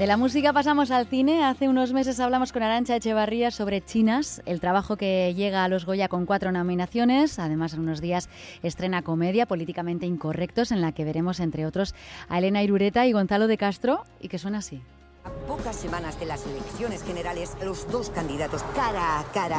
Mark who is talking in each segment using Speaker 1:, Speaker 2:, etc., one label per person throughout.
Speaker 1: De la música pasamos al cine. Hace unos meses hablamos con Arancha Echevarría sobre Chinas, el trabajo que llega a los Goya con cuatro nominaciones. Además, en unos días estrena comedia políticamente incorrectos, en la que veremos, entre otros, a Elena Irureta y Gonzalo de Castro, y que suena así.
Speaker 2: A pocas semanas de las elecciones generales, los dos candidatos cara a cara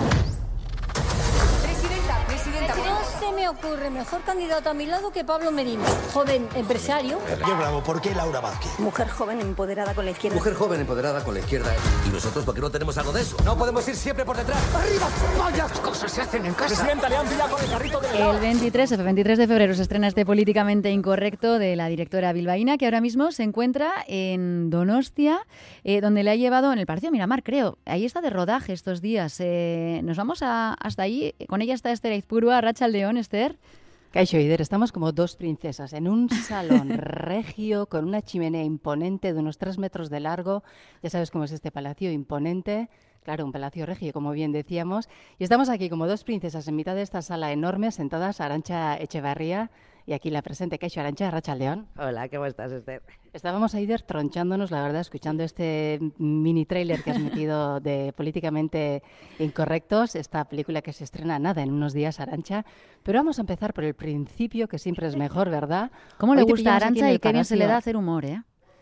Speaker 2: Presidenta, presidenta.
Speaker 3: No se me ocurre mejor candidato a mi lado que Pablo Merino, joven empresario.
Speaker 4: Yo bravo, ¿por qué Laura Vázquez?
Speaker 3: Mujer joven empoderada con la izquierda.
Speaker 5: Mujer joven empoderada con la izquierda. ¿Y nosotros por qué no tenemos algo de eso?
Speaker 4: No podemos ir siempre por detrás. ¡Arriba! ¡Vaya cosas se hacen en casa!
Speaker 6: Presidenta, le han pillado con el carrito de
Speaker 1: El 23, el 23 de febrero se estrena este políticamente incorrecto de la directora bilbaína, que ahora mismo se encuentra en Donostia, eh, donde le ha llevado en el Partido Miramar, creo. Ahí está de rodaje estos días. Eh, nos vamos a, hasta ahí. Con ella está Esther Aizpurua, Racha León, Esther.
Speaker 7: Caixo Ider, estamos como dos princesas en un salón regio con una chimenea imponente de unos tres metros de largo. Ya sabes cómo es este palacio imponente. Claro, un palacio regio, como bien decíamos. Y estamos aquí como dos princesas en mitad de esta sala enorme, sentadas Arancha Echevarría y aquí la presente Caixo Arancha, Racha León.
Speaker 8: Hola, ¿cómo estás, Esther?
Speaker 7: Estábamos ahí tronchándonos, la verdad, escuchando este mini trailer que has metido de políticamente incorrectos, esta película que se estrena nada en unos días, Arancha. Pero vamos a empezar por el principio, que siempre es mejor, ¿verdad?
Speaker 1: ¿Cómo le
Speaker 7: Hoy te
Speaker 1: gusta a Arancha y qué bien se le da hacer humor, eh?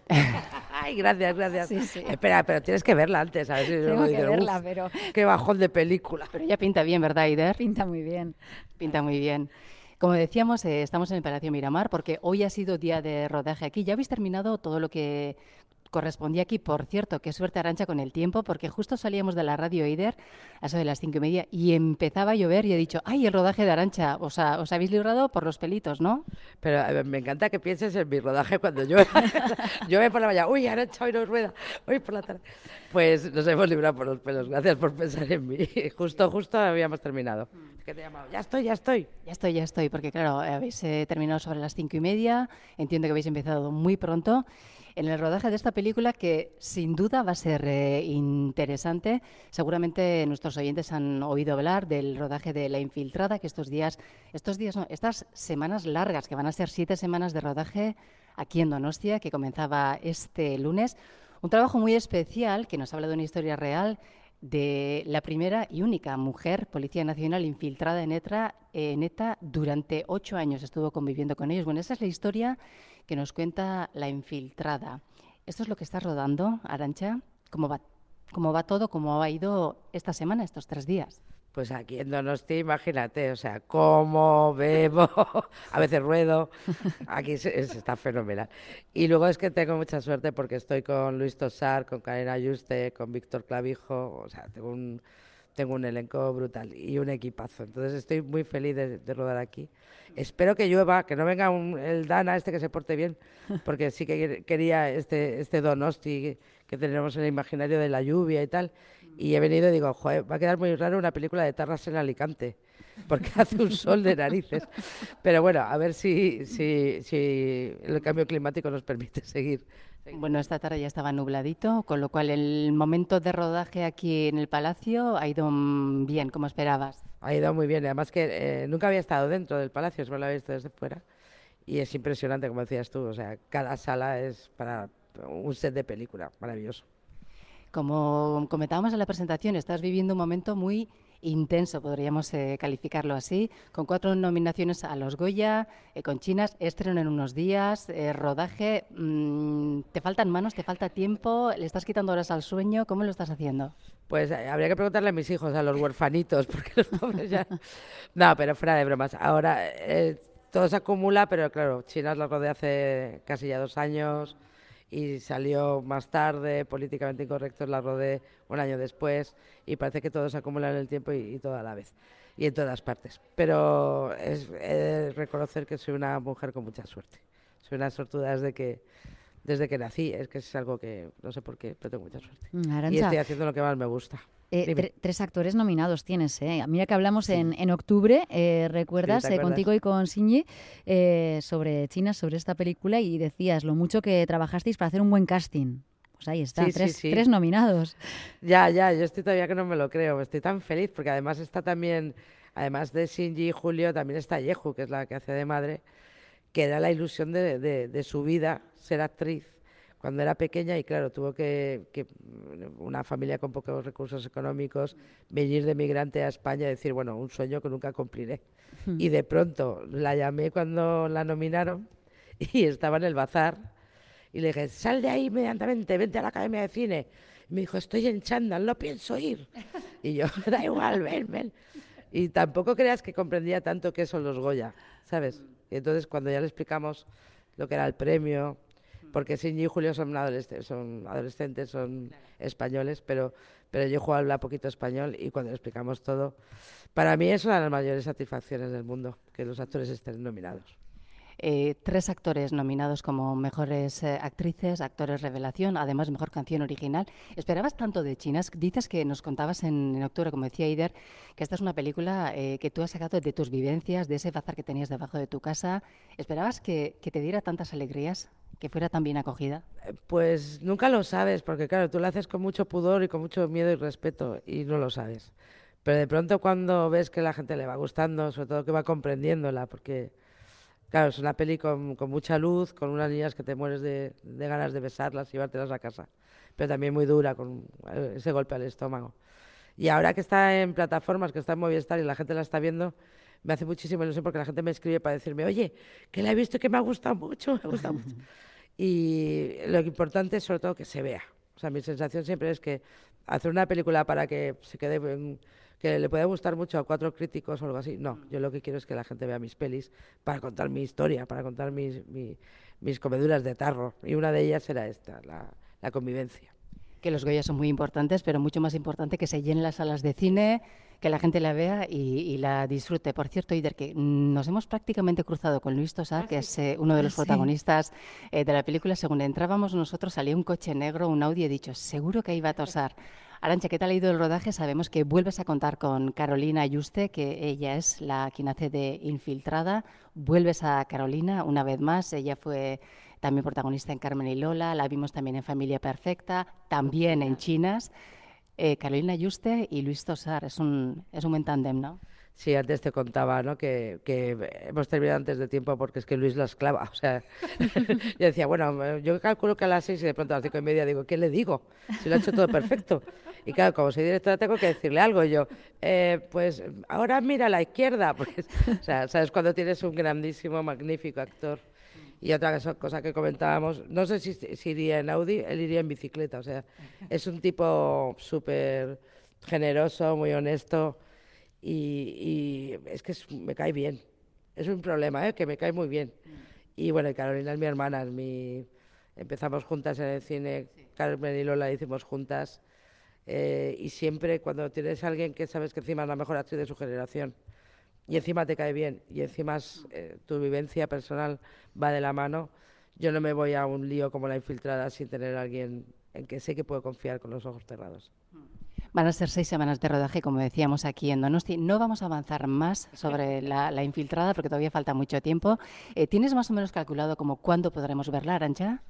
Speaker 8: Ay, gracias, gracias.
Speaker 7: Sí, sí.
Speaker 8: Espera, pero tienes que verla antes, a ver si
Speaker 1: Tengo
Speaker 8: luego
Speaker 1: que
Speaker 8: dices,
Speaker 1: verla,
Speaker 8: "Uf,
Speaker 1: pero
Speaker 8: Qué bajón de película.
Speaker 7: Pero ya pinta bien, ¿verdad, Ider?
Speaker 1: pinta muy bien.
Speaker 7: Pinta muy bien. Como decíamos, eh, estamos en el Palacio Miramar porque hoy ha sido día de rodaje aquí. Ya habéis terminado todo lo que correspondía aquí. Por cierto, qué suerte Arancha con el tiempo, porque justo salíamos de la radio Eider a eso de las cinco y media y empezaba a llover y he dicho, ay, el rodaje de Arancha, os habéis librado por los pelitos, ¿no?
Speaker 8: Pero ver, me encanta que pienses en mi rodaje cuando llueve. llueve por la mañana. Uy, Arancha hoy no rueda. Hoy por la tarde. Pues nos hemos librado por los pelos. Gracias por pensar en mí. Justo, justo habíamos terminado. Es que te he llamado. Ya estoy, ya estoy.
Speaker 7: Ya estoy, ya estoy, porque claro, habéis eh, terminado sobre las cinco y media, entiendo que habéis empezado muy pronto. En el rodaje de esta película, que sin duda va a ser eh, interesante, seguramente nuestros oyentes han oído hablar del rodaje de La Infiltrada, que estos días, estos días estas semanas largas, que van a ser siete semanas de rodaje aquí en Donostia, que comenzaba este lunes. Un trabajo muy especial que nos habla de una historia real de la primera y única mujer policía nacional infiltrada en ETA, en ETA durante ocho años estuvo conviviendo con ellos. Bueno, esa es la historia que nos cuenta la infiltrada. Esto es lo que está rodando, Arancha. ¿Cómo va, cómo va todo? ¿Cómo ha ido esta semana, estos tres días?
Speaker 8: Pues aquí en Donosti, imagínate, o sea, como, bebo, a veces ruedo, aquí se- se está fenomenal. Y luego es que tengo mucha suerte porque estoy con Luis Tosar, con Karen Ayuste, con Víctor Clavijo, o sea, tengo un, tengo un elenco brutal y un equipazo. Entonces estoy muy feliz de, de rodar aquí. Espero que llueva, que no venga un- el Dana este que se porte bien, porque sí que quer- quería este, este Donosti que tenemos en el imaginario de la lluvia y tal. Y he venido y digo, joder, va a quedar muy raro una película de Tarras en Alicante, porque hace un sol de narices. Pero bueno, a ver si, si, si el cambio climático nos permite seguir.
Speaker 7: Bueno, esta tarde ya estaba nubladito, con lo cual el momento de rodaje aquí en el Palacio ha ido mm, bien, como esperabas.
Speaker 8: Ha ido muy bien, además que eh, nunca había estado dentro del palacio, solo lo había visto desde fuera. Y es impresionante, como decías tú, o sea, cada sala es para un set de película, maravilloso.
Speaker 7: Como comentábamos en la presentación, estás viviendo un momento muy intenso, podríamos eh, calificarlo así, con cuatro nominaciones a los Goya, eh, con Chinas, estreno en unos días, eh, rodaje. mm, ¿Te faltan manos? ¿Te falta tiempo? ¿Le estás quitando horas al sueño? ¿Cómo lo estás haciendo?
Speaker 8: Pues habría que preguntarle a mis hijos, a los huerfanitos, porque los pobres ya... No, pero fuera de bromas. Ahora todo se acumula, pero claro, Chinas lo rodé hace casi ya dos años y salió más tarde, políticamente incorrectos la rodé un año después y parece que todo se acumula en el tiempo y, y todo a la vez y en todas partes. Pero he de reconocer que soy una mujer con mucha suerte. Soy una sortuda desde que, desde que nací. Es que es algo que no sé por qué, pero tengo mucha suerte.
Speaker 1: Mm,
Speaker 8: Y estoy haciendo lo que más me gusta.
Speaker 1: eh, tre- tres actores nominados tienes, ¿eh? Mira que hablamos en, en octubre, eh, ¿recuerdas?
Speaker 8: ¿te
Speaker 1: Eh, contigo y con Shinji, eh, sobre China, sobre esta película, y decías lo mucho que trabajasteis para hacer un buen casting. Pues ahí está,
Speaker 8: Sí, sí,
Speaker 1: tres,
Speaker 8: sí.
Speaker 1: tres nominados.
Speaker 8: Ya, ya, yo estoy todavía que no me lo creo. Estoy tan feliz porque además está también, además de Shinji y Julio, también está Yehu, que es la que hace de madre, que era la ilusión de, de- de su vida ser actriz cuando era pequeña y claro, tuvo que, que una familia con pocos recursos económicos venir de migrante a España y decir, bueno, un sueño que nunca cumpliré. Y de pronto la llamé cuando la nominaron y estaba en el bazar y le dije, sal de ahí inmediatamente, vente a la Academia de Cine. Y me dijo, estoy en chándal, no pienso ir. Y yo, da igual, ven, ven. Y tampoco creas que comprendía tanto que son los Goya, ¿sabes? Y entonces cuando ya le explicamos lo que era el premio, porque Sinji y Julio son adolescentes, son, adolescentes, son españoles, pero, pero yo juego habla poquito español y cuando le explicamos todo, para mí es una de las mayores satisfacciones del mundo, que los actores estén nominados.
Speaker 7: Eh, tres actores nominados como mejores eh, actrices, actores revelación, además mejor canción original. ¿Esperabas tanto de Chinas? Dices que nos contabas en, octubre, como decía Ider, que esta es una película eh, que tú has sacado de tus vivencias, de ese bazar que tenías debajo de tu casa. ¿Esperabas que, que te diera tantas alegrías? que fuera tan bien acogida?
Speaker 8: Pues nunca lo sabes, porque claro, tú lo haces con mucho pudor y con mucho miedo y respeto y no lo sabes. Pero de pronto cuando ves que la gente le va gustando, sobre todo que va comprendiéndola, porque Claro, es una peli con, mucha luz, con unas niñas que te mueres de, ganas de besarlas y llevártelas a casa, pero también muy dura, con eh, ese golpe al estómago. Y ahora que está en plataformas, que está en Movistar y la gente la está viendo, me hace muchísimo ilusión porque la gente me escribe para decirme, oye, que la he visto y que me ha gustado mucho, me ha gustado mucho. Y lo importante es sobre todo que se vea. O sea, mi sensación siempre es que hacer una película para que se quede en, que le puede gustar mucho a cuatro críticos o algo así. No, yo lo que quiero es que la gente vea mis pelis para contar mi historia, para contar mis, mis, comeduras de tarro. Y una de ellas era esta, la, convivencia.
Speaker 7: Que los Goya son muy importantes, pero mucho más importante que se llenen las salas de cine, que la gente la vea y, la disfrute. Por cierto, Ider, que nos hemos prácticamente cruzado con Luis Tosar, que es eh, uno de los ah, protagonistas eh, de la película. Según entrábamos nosotros, salía un coche negro, un Audi, y he dicho, seguro que iba a tosar. Arancha, ¿qué tal ha ido el rodaje? Sabemos que vuelves a contar con Carolina Ayuste, que ella es la quien hace de infiltrada. Vuelves a Carolina una vez más. Ella fue también protagonista en Carmen y Lola. La vimos también en Familia Perfecta, también en Chinas. Eh, Carolina Ayuste y Luis Tosar. Es un, es un buen tándem, ¿no?
Speaker 8: Sí, antes te contaba, ¿no? Que, hemos terminado antes de tiempo porque es que Luis la esclava. O sea, yo decía, bueno, yo calculo que a las seis y de pronto a las cinco y media digo, ¿qué le digo? Si lo ha hecho todo perfecto. Y claro, como soy directora tengo que decirle algo. Yo, eh, pues ahora mira a la izquierda. Porque, o sea, ¿sabes? Cuando tienes un grandísimo, magnífico actor. Y otra cosa que comentábamos, no sé si, si iría en Audi, él iría en bicicleta. O sea, es un tipo súper generoso, muy honesto y, es que me cae bien. Es un problema, ¿eh? que me cae muy bien. Y bueno, Carolina es mi hermana, mi... empezamos juntas en el cine, Carmen y Lola hicimos juntas. Eh, y siempre cuando tienes a alguien que sabes que encima es la mejor actriz de su generación y encima te cae bien y encima eh, tu vivencia personal va de la mano, yo no me voy a un lío como la infiltrada sin tener a alguien en que sé que puedo confiar con los ojos cerrados.
Speaker 7: Van a ser seis semanas de rodaje, como decíamos aquí en Donosti. No vamos a avanzar más sobre la, infiltrada porque todavía falta mucho tiempo. Eh, ¿Tienes más o menos calculado como cuándo podremos verla, Arancha?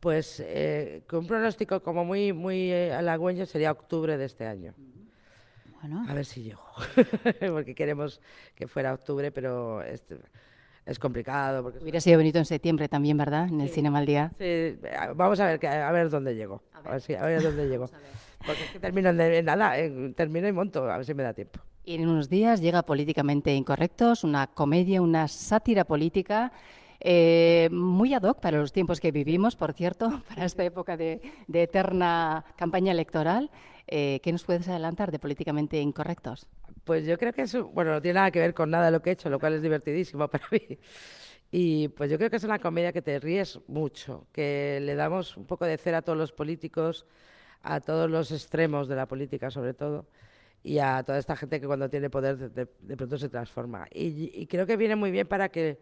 Speaker 8: Pues eh, con un pronóstico como muy, muy eh, halagüeño sería octubre de este año. Bueno. A ver si llego, porque queremos que fuera octubre, pero es, complicado. Porque
Speaker 7: Hubiera sido bonito en septiembre también, ¿verdad? En el Cine Mal
Speaker 8: Sí, vamos a ver, a ver dónde llego. A ver, a ver dónde llego. Porque es que termino en nada, termino y monto, a ver si me da tiempo.
Speaker 7: Y en unos días llega Políticamente Incorrectos, una comedia, una sátira política. Eh, muy ad hoc para los tiempos que vivimos, por cierto, para esta época de, eterna campaña electoral. Eh, ¿Qué nos puedes adelantar de políticamente incorrectos?
Speaker 8: Pues yo creo que eso, bueno, no tiene nada que ver con nada de lo que he hecho, lo cual es divertidísimo para mí. Y pues yo creo que es una comedia que te ríes mucho, que le damos un poco de cera a todos los políticos, a todos los extremos de la política sobre todo y a toda esta gente que cuando tiene poder de, pronto se transforma. Y, creo que viene muy bien para que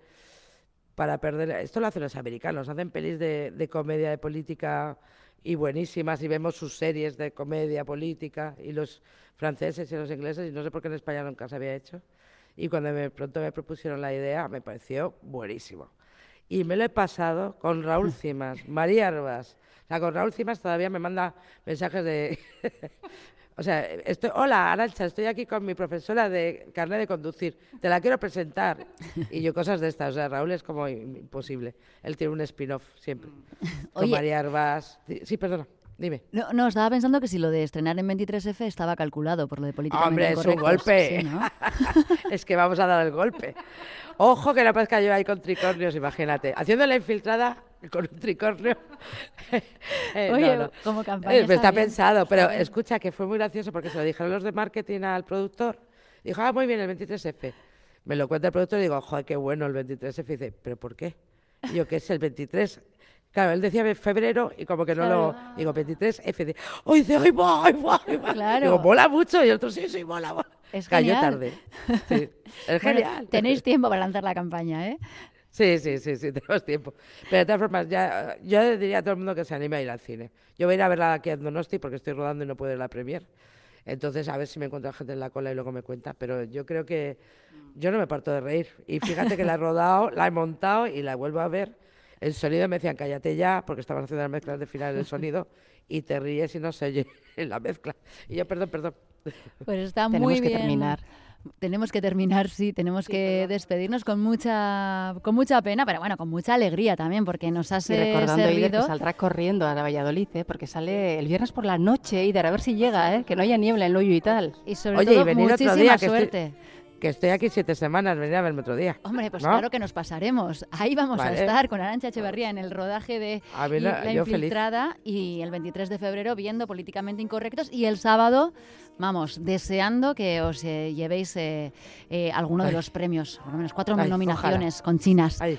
Speaker 8: para perder esto lo hacen los americanos, hacen pelis de, comedia de política y buenísimas y vemos sus series de comedia política y los franceses y los ingleses y no sé por qué en España nunca se había hecho. Y cuando de pronto me propusieron la idea me pareció buenísimo. Y me lo he pasado con Raúl Cimas, María Arbas, o sea, con Raúl Cimas todavía me manda mensajes de... O sea, estoy, hola, Arancha, estoy aquí con mi profesora de carnet de conducir. Te la quiero presentar. Y yo cosas de estas. O sea, Raúl es como imposible. Él tiene un spin-off siempre. Con
Speaker 1: Oye.
Speaker 8: María Arbas. Sí, perdona. Dime.
Speaker 1: No, no, estaba pensando que si lo de estrenar en 23F estaba calculado por lo de políticamente
Speaker 8: Hombre, es un golpe.
Speaker 1: Sí, ¿no?
Speaker 8: es que vamos a dar el golpe. Ojo que no parezca yo ahí con tricornios, imagínate. Haciendo la infiltrada con un tricornio. Eh,
Speaker 1: Oye,
Speaker 8: no, no.
Speaker 1: como campaña
Speaker 8: Eh,
Speaker 1: está
Speaker 8: está pensado, pero escucha que fue muy gracioso porque se lo dijeron los de marketing al productor. Dijo, ah, muy bien, el 23F. Me lo cuenta el productor y digo, joder, qué bueno el 23F. Y dice, ¿pero por qué? Y yo, ¿qué es el 23? Claro, él decía febrero y como que no lo... Digo, 23F. De, ¡Oh, dice, ¡ay, va, ay, va, ay, va!
Speaker 1: Claro.
Speaker 8: Digo, mola mucho. Y el otro, sí, sí, mola, mola.
Speaker 1: Es
Speaker 8: Cayó
Speaker 1: genial.
Speaker 8: tarde. Sí, es
Speaker 1: Bueno,
Speaker 8: genial.
Speaker 1: tenéis tiempo para lanzar la campaña, ¿eh?
Speaker 8: Sí, sí, sí, sí, tenemos tiempo. Pero de todas formas, ya, yo diría a todo el mundo que se anime a ir al cine. Yo voy a ir a verla aquí en Donosti porque estoy rodando y no puedo ir a la premier. Entonces, a ver si me encuentro gente en la cola y luego me cuenta. Pero yo creo que yo no me parto de reír. Y fíjate que la he rodado, la he montado y la vuelvo a ver. En sonido me decían, cállate ya, porque estaban haciendo las mezclas de final del sonido y te ríes y no se oye en la mezcla. Y yo, perdón, perdón.
Speaker 1: Pues está
Speaker 7: Tenemos
Speaker 1: muy
Speaker 7: que
Speaker 1: bien.
Speaker 7: terminar.
Speaker 1: Tenemos que terminar, sí, tenemos que despedirnos con mucha, con mucha pena, pero bueno, con mucha alegría también, porque nos has
Speaker 7: Y
Speaker 1: eh,
Speaker 7: recordando Eider, que
Speaker 1: servido.
Speaker 7: saldrá corriendo a la Valladolid, ¿eh? porque sale el viernes por la noche, Eider, a ver si llega, ¿eh? que no haya niebla en Loyo y tal.
Speaker 1: Y sobre
Speaker 8: Oye, y
Speaker 1: todo,
Speaker 8: venir otro
Speaker 1: muchísima
Speaker 8: día, que estoy-
Speaker 1: suerte.
Speaker 8: Que estoy aquí siete semanas, venir a verme otro día.
Speaker 1: Hombre, pues
Speaker 8: ¿no?
Speaker 1: claro que nos pasaremos. Ahí vamos a estar con Arancha Echeverría en el rodaje de
Speaker 8: A ver, la-.
Speaker 1: Infiltrada y el 23 de febrero viendo Políticamente Incorrectos y el sábado, vamos, deseando que os eh, llevéis eh, eh, alguno de los premios, por lo menos cuatro
Speaker 8: Ay,
Speaker 1: nominaciones con chinas.
Speaker 8: Ay,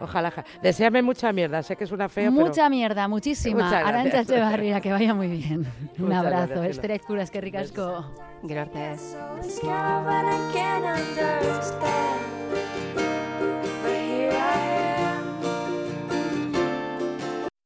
Speaker 8: ojalá. ja- Desearme mucha mierda. Sé que es una feo,
Speaker 1: Mucha mierda, muchísima. Arancha
Speaker 8: gracias.
Speaker 1: Echeverría, que vaya muy bien. Un
Speaker 8: Muchas
Speaker 1: abrazo. Esther Ezcuras, que ricasco.
Speaker 7: Gracias.